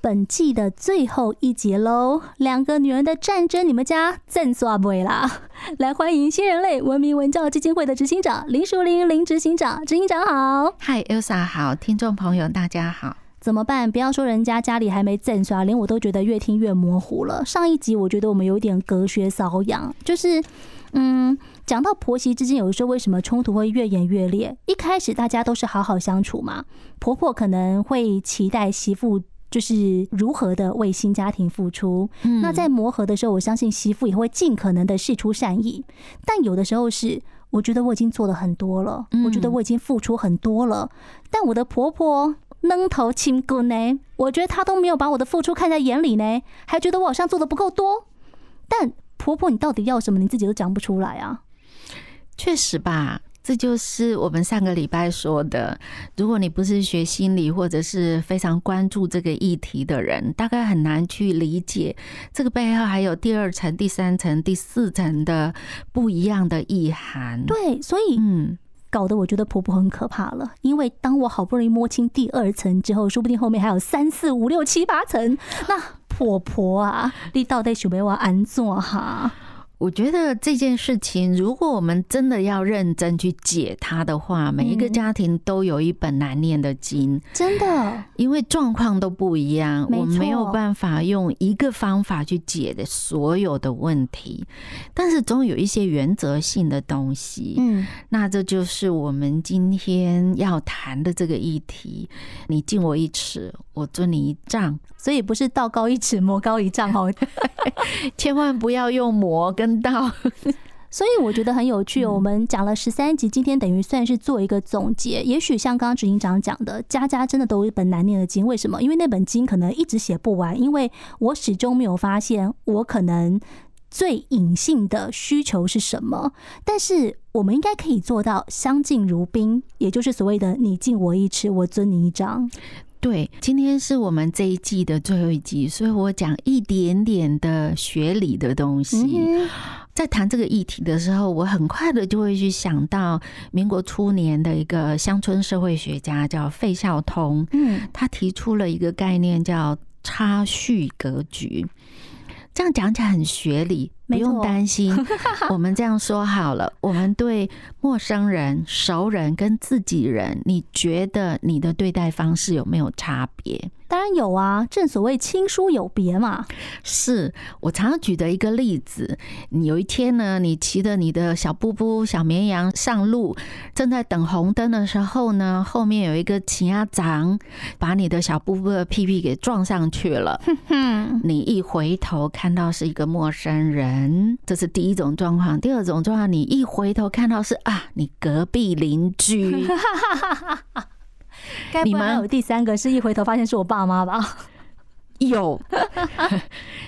本季的最后一节喽，两个女人的战争，你们家赞刷不啦？来欢迎新人类文明文教基金会的执行长林淑玲林执行长，执行长好。嗨，Elsa 好，听众朋友大家好。怎么办？不要说人家家里还没怎耍，连我都觉得越听越模糊了。上一集我觉得我们有点隔靴搔痒，就是嗯，讲到婆媳之间，有的时候为什么冲突会越演越烈？一开始大家都是好好相处嘛，婆婆可能会期待媳妇。就是如何的为新家庭付出。那在磨合的时候，我相信媳妇也会尽可能的释出善意。但有的时候是，我觉得我已经做了很多了，我觉得我已经付出很多了。但我的婆婆愣头青棍呢，我觉得她都没有把我的付出看在眼里呢，还觉得我好像做的不够多。但婆婆，你到底要什么？你自己都讲不出来啊。确实吧。这就是我们上个礼拜说的，如果你不是学心理或者是非常关注这个议题的人，大概很难去理解这个背后还有第二层、第三层、第四层的不一样的意涵。对，所以嗯，搞得我觉得婆婆很可怕了。因为当我好不容易摸清第二层之后，说不定后面还有三四五六七八层。那婆婆啊，你到底想要我安怎哈？我觉得这件事情，如果我们真的要认真去解它的话，每一个家庭都有一本难念的经，真的，因为状况都不一样，我没有办法用一个方法去解的所有的问题，但是总有一些原则性的东西。嗯，那这就是我们今天要谈的这个议题。你敬我一尺，我尊你一丈，所以不是道高一尺，魔高一丈哦，千万不要用魔跟。道，所以我觉得很有趣。我们讲了十三集，今天等于算是做一个总结。也许像刚刚执行长讲的，家家真的都有一本难念的经。为什么？因为那本经可能一直写不完。因为我始终没有发现我可能最隐性的需求是什么。但是我们应该可以做到相敬如宾，也就是所谓的“你敬我一尺，我尊你一丈”。对，今天是我们这一季的最后一集，所以我讲一点点的学理的东西。在谈这个议题的时候，我很快的就会去想到民国初年的一个乡村社会学家叫费孝通，嗯，他提出了一个概念叫差序格局。这样讲起来很学理，不用担心。我们这样说好了，我们对陌生人、熟人跟自己人，你觉得你的对待方式有没有差别？当然有啊，正所谓亲疏有别嘛。是我常常举的一个例子。你有一天呢，你骑着你的小布布、小绵羊上路，正在等红灯的时候呢，后面有一个骑鸭长把你的小布布的屁屁给撞上去了。你一回头看到是一个陌生人，这是第一种状况。第二种状况，你一回头看到是啊，你隔壁邻居。该不会有第三个是一回头发现是我爸妈吧？有，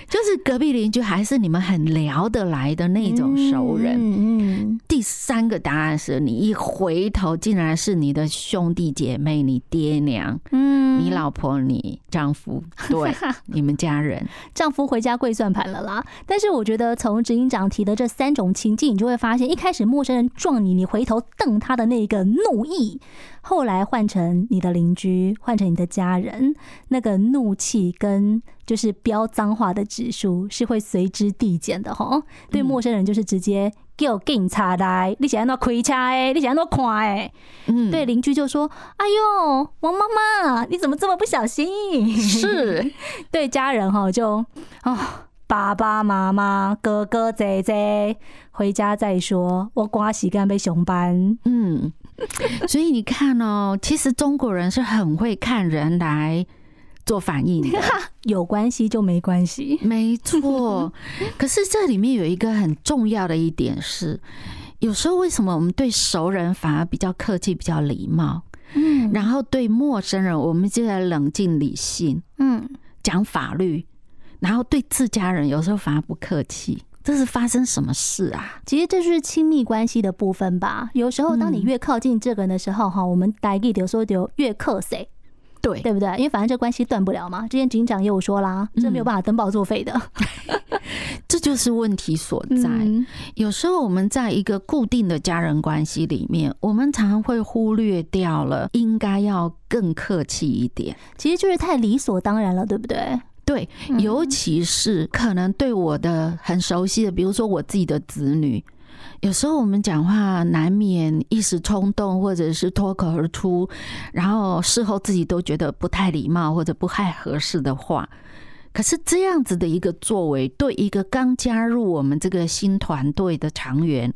就是隔壁邻居，还是你们很聊得来的那种熟人。嗯，第三个答案是你一回头，竟然是你的兄弟姐妹、你爹娘、嗯，你老婆、你丈夫，对，你们家人，丈夫回家跪算盘了啦。但是我觉得从执行长提的这三种情境，你就会发现，一开始陌生人撞你，你回头瞪他的那个怒意，后来换成你的邻居，换成你的家人，那个怒气跟就是飙脏话的指数是会随之递减的哈。对陌生人就是直接叫警察来，你想要那开车哎，你想要那快哎。嗯，对邻居就说：“哎呦，王妈妈，你怎么这么不小心？”是 对家人哈就哦，爸爸妈妈、哥哥姐姐，回家再说。我刮洗干被熊班。嗯，所以你看哦，其实中国人是很会看人来。做反应的 有关系就没关系，没错。可是这里面有一个很重要的一点是，有时候为什么我们对熟人反而比较客气、比较礼貌，嗯，然后对陌生人我们就在冷静理性，嗯，讲法律，然后对自家人有时候反而不客气，这是发生什么事啊？其实这是亲密关系的部分吧。有时候当你越靠近这个人的时候，哈，我们台语有时候就越客气。对，对不对？因为反正这关系断不了嘛。之前警长也有说啦，这没有办法登报作废的。这就是问题所在。嗯、有时候我们在一个固定的家人关系里面，我们常常会忽略掉了应该要更客气一点。其实就是太理所当然了，对不对？对，尤其是可能对我的很熟悉的，比如说我自己的子女。有时候我们讲话难免一时冲动，或者是脱口而出，然后事后自己都觉得不太礼貌或者不太合适的话。可是这样子的一个作为，对一个刚加入我们这个新团队的成员，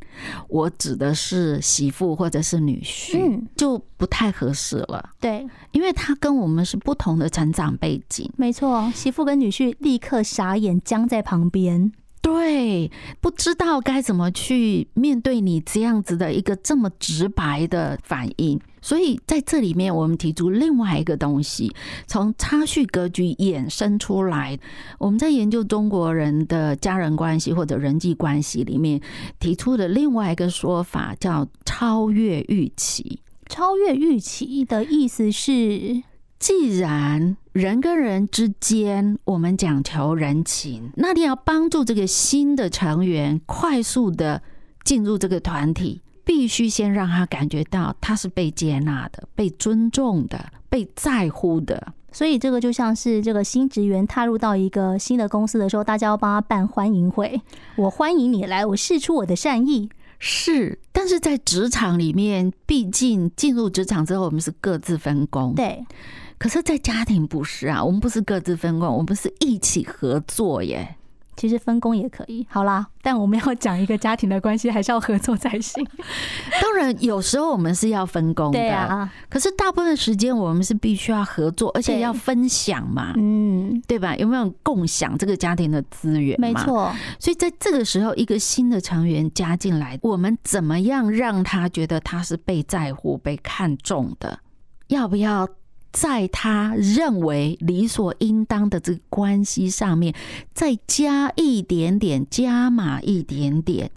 我指的是媳妇或者是女婿，就不太合适了。对，因为他跟我们是不同的成长背景。没错，媳妇跟女婿立刻傻眼，僵在旁边。对，不知道该怎么去面对你这样子的一个这么直白的反应，所以在这里面，我们提出另外一个东西，从差序格局衍生出来。我们在研究中国人的家人关系或者人际关系里面提出的另外一个说法，叫超越预期。超越预期的意思是，既然人跟人之间，我们讲求人情，那你要帮助这个新的成员快速的进入这个团体，必须先让他感觉到他是被接纳的、被尊重的、被在乎的。所以这个就像是这个新职员踏入到一个新的公司的时候，大家要帮他办欢迎会，我欢迎你来，我试出我的善意。是，但是在职场里面，毕竟进入职场之后，我们是各自分工。对。可是，在家庭不是啊，我们不是各自分工，我们是一起合作耶。其实分工也可以，好啦，但我们要讲一个家庭的关系，还是要合作才行。当然，有时候我们是要分工的，对啊。可是大部分时间我们是必须要合作，而且要分享嘛，嗯，对吧？有没有共享这个家庭的资源？没错。所以在这个时候，一个新的成员加进来，我们怎么样让他觉得他是被在乎、被看重的？要不要？在他认为理所应当的这个关系上面，再加一点点，加码一点点，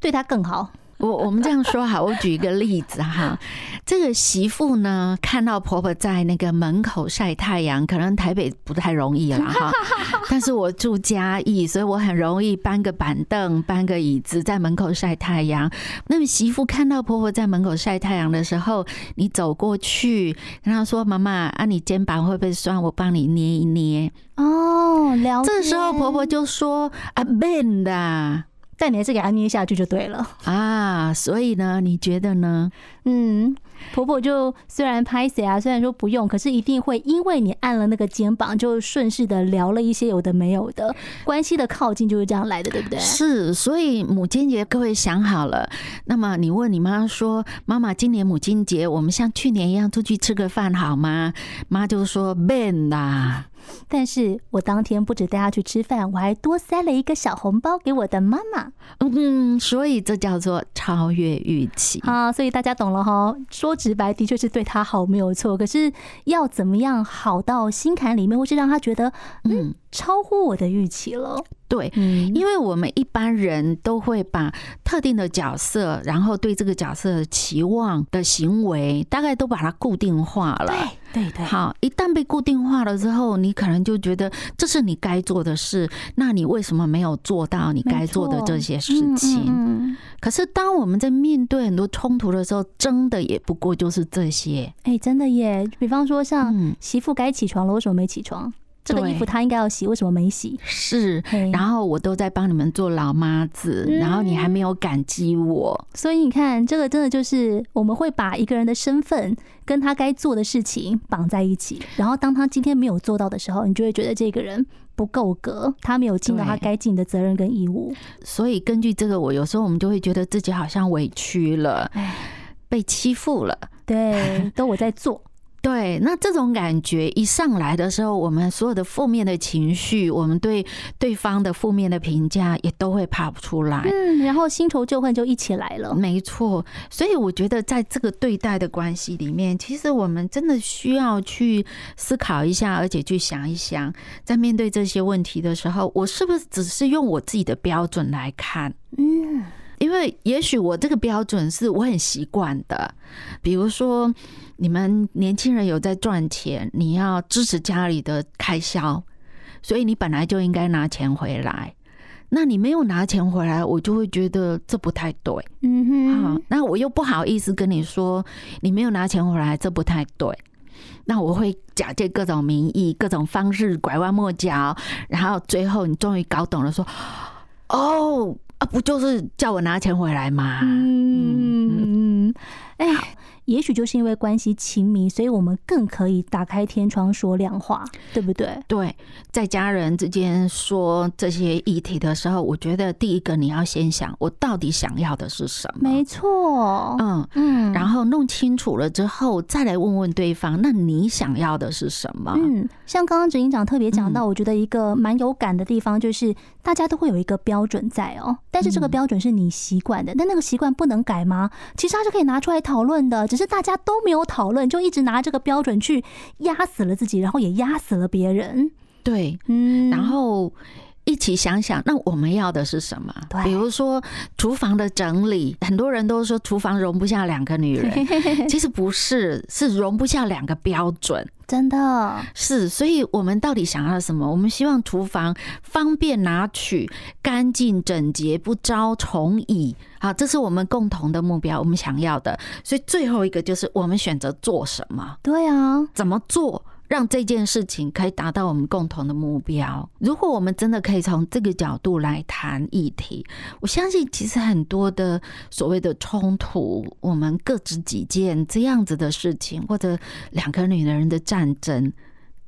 对他更好。我我们这样说哈，我举一个例子哈，这个媳妇呢，看到婆婆在那个门口晒太阳，可能台北不太容易了哈，但是我住嘉义，所以我很容易搬个板凳、搬个椅子在门口晒太阳。那么媳妇看到婆婆在门口晒太阳的时候，你走过去跟她说：“妈妈啊，你肩膀会不会酸？我帮你捏一捏。”哦，了解。这时候婆婆就说：“啊，笨的。”但你还是给他捏下去就对了啊，所以呢，你觉得呢？嗯，婆婆就虽然拍谁啊，虽然说不用，可是一定会因为你按了那个肩膀，就顺势的聊了一些有的没有的，关系的靠近就是这样来的，对不对？是，所以母亲节各位想好了，那么你问你妈说：“妈妈，今年母亲节我们像去年一样出去吃个饭好吗？”妈就说：“免啦。”但是我当天不止带他去吃饭，我还多塞了一个小红包给我的妈妈。嗯，所以这叫做超越预期啊！所以大家懂了哈。说直白，的确是对他好没有错。可是要怎么样好到心坎里面，或是让他觉得嗯，超乎我的预期了。对，嗯因为我们一般人都会把特定的角色，然后对这个角色的期望的行为，大概都把它固定化了。对对对。好，一旦被固定化了之后，你可能就觉得这是你该做的事，那你为什么没有做到你该做的这些事情？可是当我们在面对很多冲突的时候，争的也不过就是这些。哎，真的耶！比方说，像媳妇该起床了，为什么没起床？这个衣服他应该要洗，为什么没洗？是，然后我都在帮你们做老妈子，然后你还没有感激我，所以你看，这个真的就是我们会把一个人的身份跟他该做的事情绑在一起，然后当他今天没有做到的时候，你就会觉得这个人不够格，他没有尽到他该尽的责任跟义务。所以根据这个，我有时候我们就会觉得自己好像委屈了，被欺负了，对，都我在做。对，那这种感觉一上来的时候，我们所有的负面的情绪，我们对对方的负面的评价也都会跑出来，嗯，然后新仇旧恨就一起来了。没错，所以我觉得在这个对待的关系里面，其实我们真的需要去思考一下，而且去想一想，在面对这些问题的时候，我是不是只是用我自己的标准来看？嗯，因为也许我这个标准是我很习惯的，比如说。你们年轻人有在赚钱，你要支持家里的开销，所以你本来就应该拿钱回来。那你没有拿钱回来，我就会觉得这不太对。嗯哼，好，那我又不好意思跟你说，你没有拿钱回来，这不太对。那我会假借各种名义、各种方式拐弯抹角，然后最后你终于搞懂了，说：“哦，啊，不就是叫我拿钱回来吗？”嗯，也许就是因为关系亲密，所以我们更可以打开天窗说亮话，对不对？对，在家人之间说这些议题的时候，我觉得第一个你要先想，我到底想要的是什么？没错，嗯嗯，然后弄清楚了之后，再来问问对方，那你想要的是什么？嗯，像刚刚执行长特别讲到，我觉得一个蛮有感的地方就是，大家都会有一个标准在哦，但是这个标准是你习惯的，但那个习惯不能改吗？其实它是可以拿出来讨论的。是大家都没有讨论，就一直拿这个标准去压死了自己，然后也压死了别人。对，嗯，然后一起想想，那我们要的是什么？对，比如说厨房的整理，很多人都说厨房容不下两个女人，其实不是，是容不下两个标准。真的是，所以我们到底想要什么？我们希望厨房方便拿取、干净整洁、不招虫蚁。好，这是我们共同的目标，我们想要的。所以最后一个就是我们选择做什么？对啊，怎么做？让这件事情可以达到我们共同的目标。如果我们真的可以从这个角度来谈议题，我相信其实很多的所谓的冲突，我们各执己见这样子的事情，或者两个女人的战争，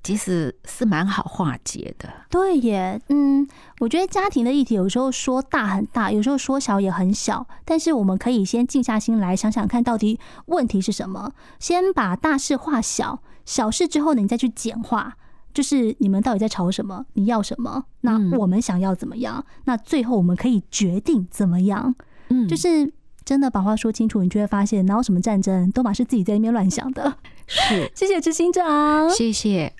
其实是蛮好化解的。对耶，嗯，我觉得家庭的议题有时候说大很大，有时候说小也很小，但是我们可以先静下心来想想看，到底问题是什么，先把大事化小。小事之后呢，你再去简化，就是你们到底在吵什么？你要什么？那我们想要怎么样？那最后我们可以决定怎么样？嗯，就是真的把话说清楚，你就会发现哪有什么战争，都马是自己在那边乱想的。是，谢谢执行长，谢谢。